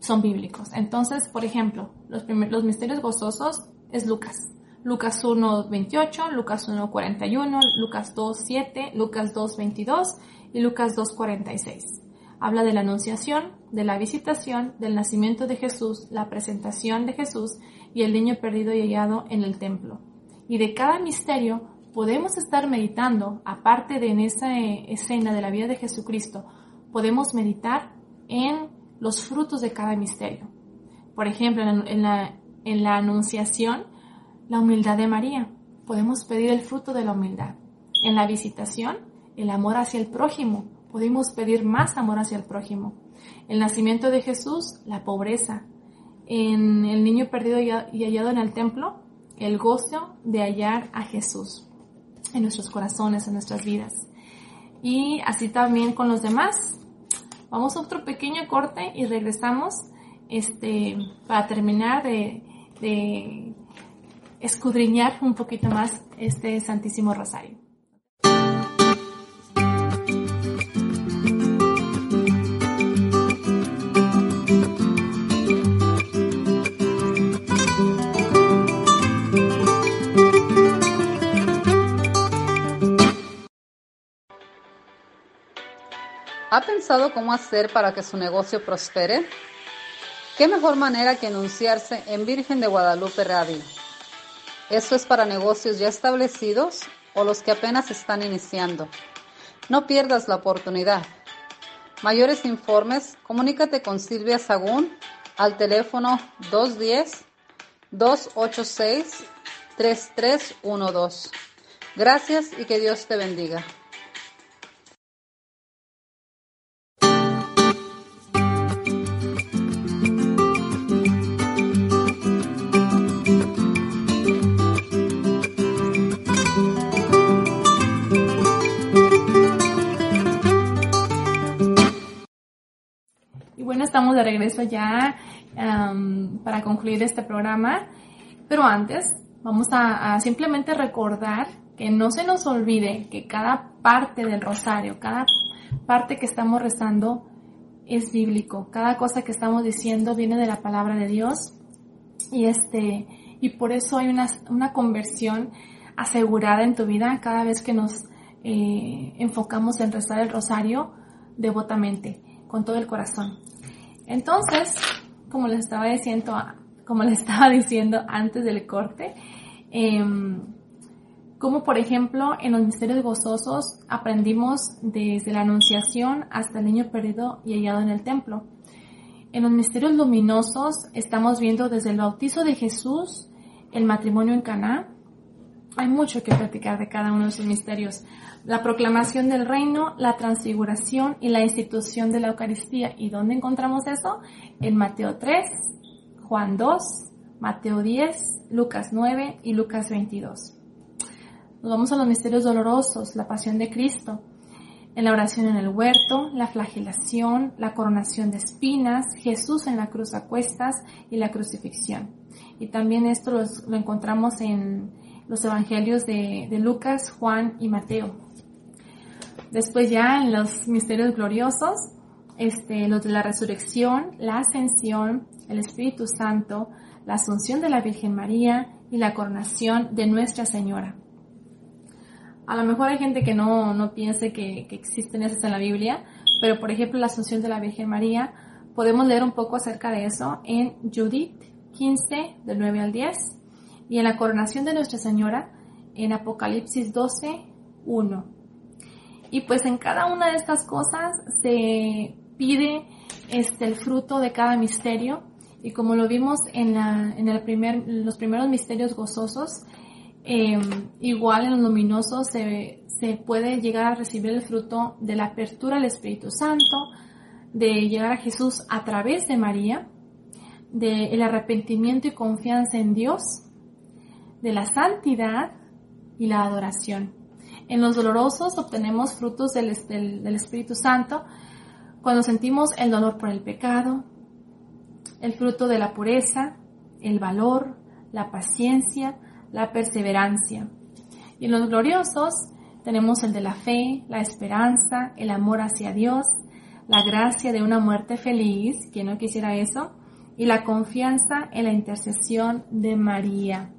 son bíblicos. Entonces, por ejemplo, los, los misterios gozosos es Lucas. Lucas 1, 28, Lucas 1, 41, Lucas 2, 7, Lucas 2, 22 y Lucas 2, 46. Habla de la anunciación, de la visitación, del nacimiento de Jesús, la presentación de Jesús y el niño perdido y hallado en el templo. Y de cada misterio podemos estar meditando, aparte de en esa eh, escena de la vida de Jesucristo, podemos meditar en los frutos de cada misterio. Por ejemplo, en, en la Anunciación la humildad de María. Podemos pedir el fruto de la humildad. En la visitación, el amor hacia el prójimo. Podemos pedir más amor hacia el prójimo. El nacimiento de Jesús, la pobreza. En el niño perdido y hallado en el templo, el gozo de hallar a Jesús en nuestros corazones, en nuestras vidas. Y así también con los demás. Vamos a otro pequeño corte y regresamos este, para terminar de, de escudriñar un poquito más este Santísimo Rosario. ¿Ha pensado cómo hacer para que su negocio prospere? ¿Qué mejor manera que anunciarse en Virgen de Guadalupe Radio? Esto es para negocios ya establecidos o los que apenas están iniciando. No pierdas la oportunidad. Mayores informes, comunícate con Silvia Sagún al teléfono 210-286-3312. Gracias y que Dios te bendiga. Estamos de regreso ya para concluir este programa, pero antes vamos a, simplemente recordar que no se nos olvide que cada parte del rosario, cada parte que estamos rezando es bíblico, cada cosa que estamos diciendo viene de la palabra de Dios. Y este y por eso hay una, una conversión asegurada en tu vida cada vez que nos eh, enfocamos en rezar el rosario devotamente, con todo el corazón. Entonces, como les estaba diciendo, como les estaba diciendo antes del corte, em, como por ejemplo en los misterios gozosos aprendimos desde la anunciación hasta el niño perdido y hallado en el templo. En los misterios luminosos estamos viendo desde el bautizo de Jesús, el matrimonio en Caná. Hay mucho que platicar de cada uno de esos misterios la proclamación del reino, la transfiguración y la institución de la Eucaristía. ¿Y dónde encontramos eso? En Mateo 3, Juan 2, Mateo 10, Lucas 9 y Lucas 22. Nos vamos a los misterios dolorosos, la pasión de Cristo, en la oración en el huerto, la flagelación, la coronación de espinas, Jesús en la cruz a cuestas y la crucifixión. Y también esto lo, encontramos en los evangelios de, Lucas, Juan y Mateo. Después ya en los misterios gloriosos, este, los de la resurrección, la ascensión, el Espíritu Santo, la asunción de la Virgen María y la coronación de Nuestra Señora. A lo mejor hay gente que no, no piense que, que existen esas en la Biblia, pero por ejemplo la asunción de la Virgen María, podemos leer un poco acerca de eso en Judith 15, del 9 al 10, y en la coronación de Nuestra Señora en Apocalipsis 12, 1. Y pues en cada una de estas cosas se pide este, el fruto de cada misterio. Y como lo vimos en, la, en el primer, los primeros misterios gozosos, em, igual en los luminosos se, se puede llegar a recibir el fruto de la apertura al Espíritu Santo, de llegar a Jesús a través de María, del arrepentimiento y confianza en Dios, de la santidad y la adoración. En los dolorosos obtenemos frutos del, Espíritu Santo cuando sentimos el dolor por el pecado, el fruto de la pureza, el valor, la paciencia, la perseverancia. Y en los gloriosos tenemos el de la fe, la esperanza, el amor hacia Dios, la gracia de una muerte feliz, quien no quisiera eso, y la confianza en la intercesión de María.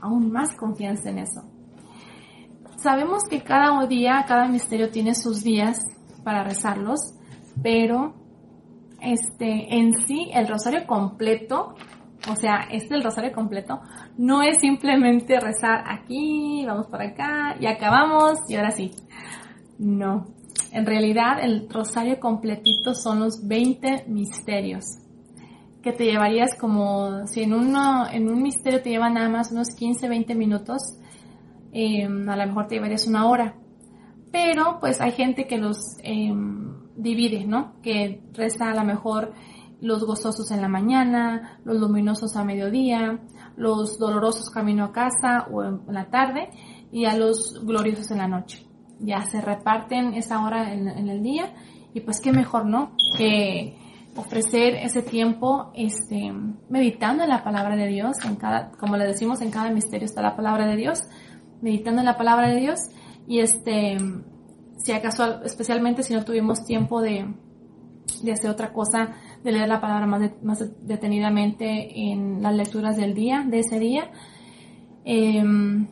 Aún más confianza en eso. Sabemos que cada día, cada misterio tiene sus días para rezarlos, pero este, en sí, el rosario completo, o sea, este el rosario completo, no es simplemente rezar aquí, vamos para acá, y acabamos, y ahora sí. No. En realidad, el rosario completito son los 20 misterios que te llevarías como, si en, uno, en un misterio te lleva nada más unos 15, 20 minutos, em, a lo mejor te llevarías una hora. Pero pues hay gente que los em, divide, ¿no? Que resta a lo mejor los gozosos en la mañana, los luminosos a mediodía, los dolorosos camino a casa o en la tarde y a los gloriosos en la noche. Ya se reparten esa hora en, el día y pues qué mejor, ¿no? Que ofrecer ese tiempo este, meditando en la palabra de Dios, en cada, como le decimos, en cada misterio está la palabra de Dios, meditando en la palabra de Dios y este, si acaso, especialmente si no tuvimos tiempo de, de hacer otra cosa, de leer la palabra más, más detenidamente en las lecturas del día, de ese día, em,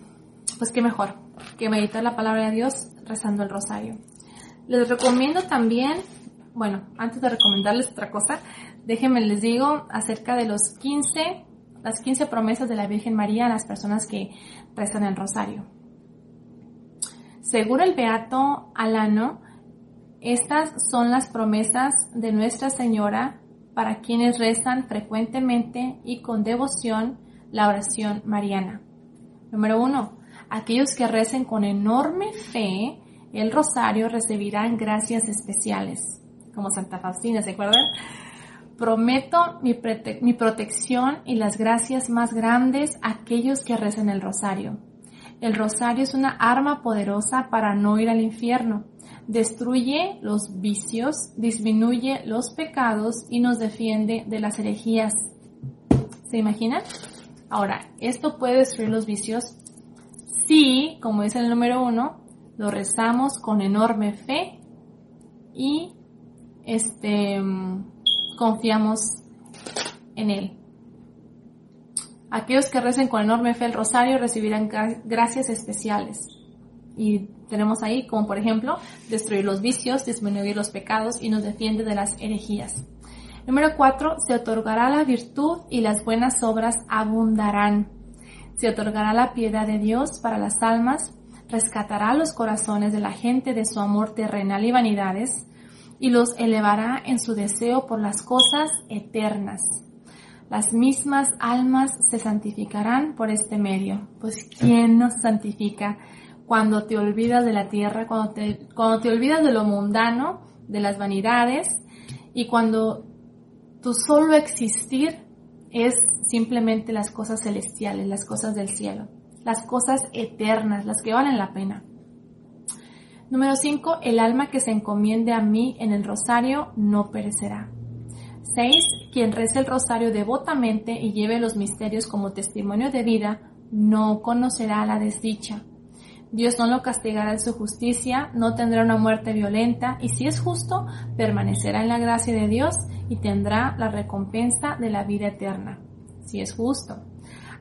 pues qué mejor que meditar la palabra de Dios rezando el rosario. Les recomiendo también, bueno, antes de recomendarles otra cosa, déjenme les digo acerca de los 15, las 15 promesas de la Virgen María a las personas que rezan el rosario. Según el Beato Alano, estas son las promesas de Nuestra Señora para quienes rezan frecuentemente y con devoción la oración mariana. Número uno, aquellos que recen con enorme fe el rosario recibirán gracias especiales, como Santa Faustina, ¿se acuerdan? Prometo mi, mi protección y las gracias más grandes a aquellos que recen el rosario. El rosario es una arma poderosa para no ir al infierno destruye los vicios, disminuye los pecados y nos defiende de las herejías. ¿Se imaginan? Ahora, ¿esto puede destruir los vicios? Sí, como dice el número uno, lo rezamos con enorme fe y este, confiamos en él. Aquellos que recen con enorme fe el rosario recibirán gracias especiales. Y tenemos ahí como por ejemplo destruir los vicios, disminuir los pecados y nos defiende de las herejías. Número 4. Se otorgará la virtud y las buenas obras abundarán. Se otorgará la piedad de Dios para las almas, rescatará los corazones de la gente de su amor terrenal y vanidades, y los elevará en su deseo por las cosas eternas. Las mismas almas se santificarán por este medio. Pues ¿quién nos santifica? cuando te olvidas de la tierra, cuando te, cuando te olvidas de lo mundano, de las vanidades, y cuando tu solo existir es simplemente las cosas celestiales, las cosas del cielo, las cosas eternas, las que valen la pena. Número 5. El alma que se encomiende a mí en el rosario no perecerá. 6. Quien reza el rosario devotamente y lleve los misterios como testimonio de vida, no conocerá la desdicha. Dios no lo castigará en su justicia, no tendrá una muerte violenta y si es justo, permanecerá en la gracia de Dios y tendrá la recompensa de la vida eterna. Si es justo.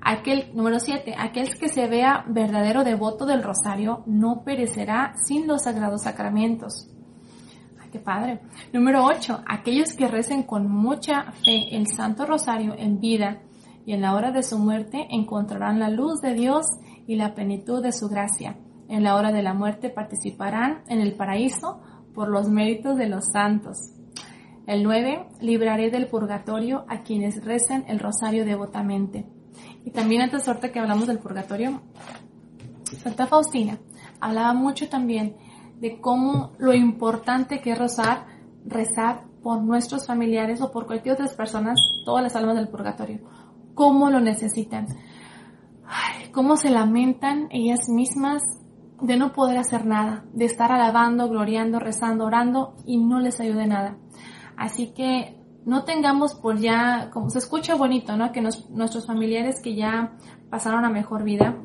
Aquel, número 7, aquel que se vea verdadero devoto del rosario no perecerá sin los sagrados sacramentos. Ay, qué padre. Número 8, aquellos que recen con mucha fe el Santo Rosario en vida y en la hora de su muerte encontrarán la luz de Dios y la plenitud de su gracia. En la hora de la muerte participarán en el paraíso por los méritos de los santos. El 9. Libraré del purgatorio a quienes recen el rosario devotamente. Y también antes ahorita que hablamos del purgatorio, Santa Faustina hablaba mucho también de cómo lo importante que es rezar, rezar por nuestros familiares o por cualquier otras personas, todas las almas del purgatorio, cómo lo necesitan cómo se lamentan ellas mismas de no poder hacer nada, de estar alabando, gloriando, rezando, orando y no les ayude nada. Así que no tengamos por ya, como se escucha bonito, ¿no? Que nuestros familiares que ya pasaron a mejor vida,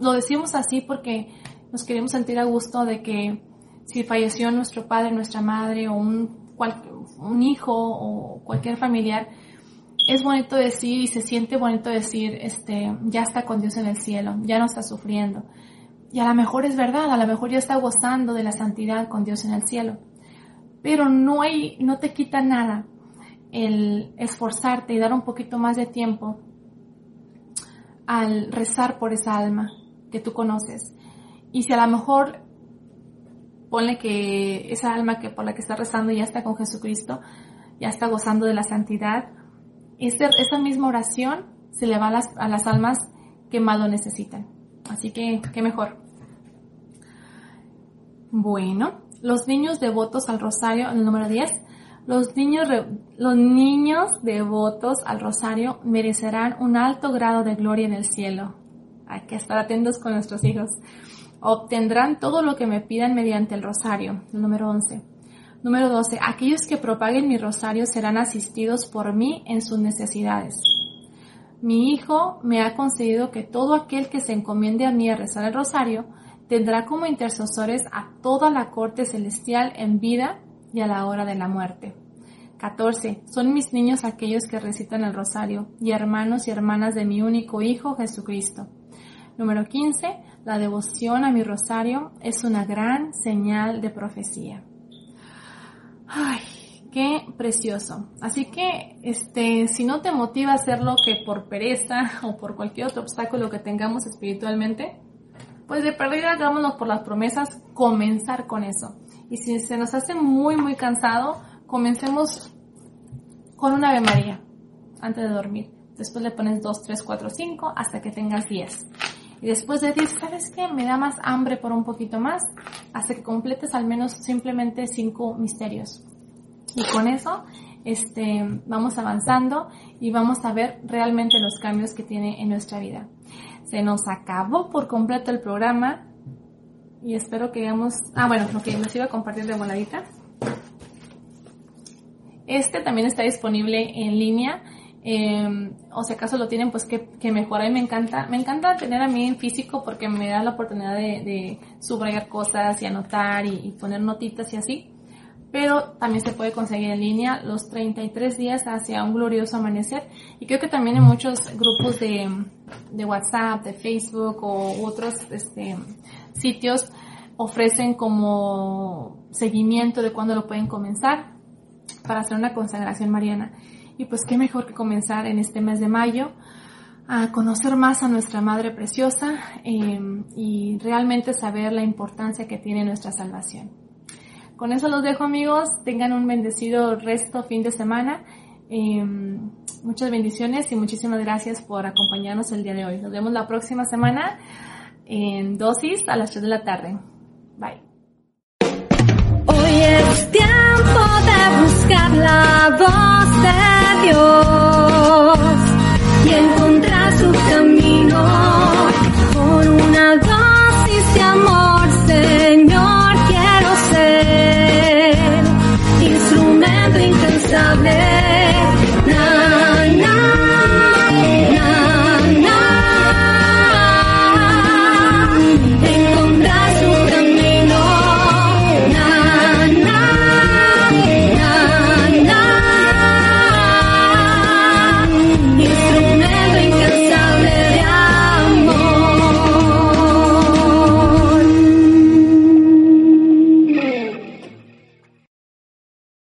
lo decimos así porque nos queremos sentir a gusto de que si falleció nuestro padre, nuestra madre o un, un hijo o cualquier familiar, es bonito decir y se siente bonito decir, este, ya está con Dios en el cielo, ya no está sufriendo. Y a lo mejor es verdad, a lo mejor ya está gozando de la santidad con Dios en el cielo. Pero no hay, no te quita nada el esforzarte y dar un poquito más de tiempo al rezar por esa alma que tú conoces. Y si a lo mejor ponle que esa alma que por la que está rezando ya está con Jesucristo, ya está gozando de la santidad, ese, esa misma oración se le va a las, a las almas que más lo necesitan. Así que, qué mejor. Bueno, los niños devotos al rosario, el número 10, los niños, los niños devotos al rosario merecerán un alto grado de gloria en el cielo. Hay que estar atentos con nuestros hijos. Obtendrán todo lo que me pidan mediante el rosario. Número 11. Número 12. Aquellos que propaguen mi rosario serán asistidos por mí en sus necesidades. Mi Hijo me ha concedido que todo aquel que se encomiende a mí a rezar el rosario tendrá como intercesores a toda la corte celestial en vida y a la hora de la muerte. 14. Son mis niños aquellos que recitan el rosario y hermanos y hermanas de mi único Hijo Jesucristo. Número 15. La devoción a mi rosario es una gran señal de profecía. Ay, qué precioso. Así que, este, si no te motiva a hacerlo que por pereza o por cualquier otro obstáculo que tengamos espiritualmente, pues de perdida hagámoslo por las promesas, comenzar con eso. Y si se nos hace muy, muy cansado, comencemos con una Ave María antes de dormir. Después le pones 2, 3, 4, 5 hasta que tengas 10. Y después de decir, ¿sabes qué? Me da más hambre por un poquito más, hasta que completes al menos simplemente 5 misterios. Y con eso, este, vamos avanzando y vamos a ver realmente los cambios que tiene en nuestra vida. Se nos acabó por completo el programa y espero que veamos... Ah, bueno, que les iba a compartir de voladita. Este también está disponible en línea. Eh, o si acaso lo tienen, pues que, que mí me encanta, me encanta tener a mí en físico porque me da la oportunidad de, subrayar cosas y anotar y, y, poner notitas y así. Pero también se puede conseguir en línea los 33 días hacia un glorioso amanecer. Y creo que también en muchos grupos de, de WhatsApp, de Facebook o otros este, sitios ofrecen como seguimiento de cuándo lo pueden comenzar para hacer una consagración mariana. Y pues qué mejor que comenzar en este mes de mayo a conocer más a nuestra Madre Preciosa eh, y realmente saber la importancia que tiene nuestra salvación. Con eso los dejo amigos, tengan un bendecido resto fin de semana. Em, muchas bendiciones y muchísimas gracias por acompañarnos el día de hoy. Nos vemos la próxima semana en dosis a las 3 de la tarde. Bye. Hoy es tiempo de buscar la voz de Dios y encontrar su camino con una dosis de amor. inevitable.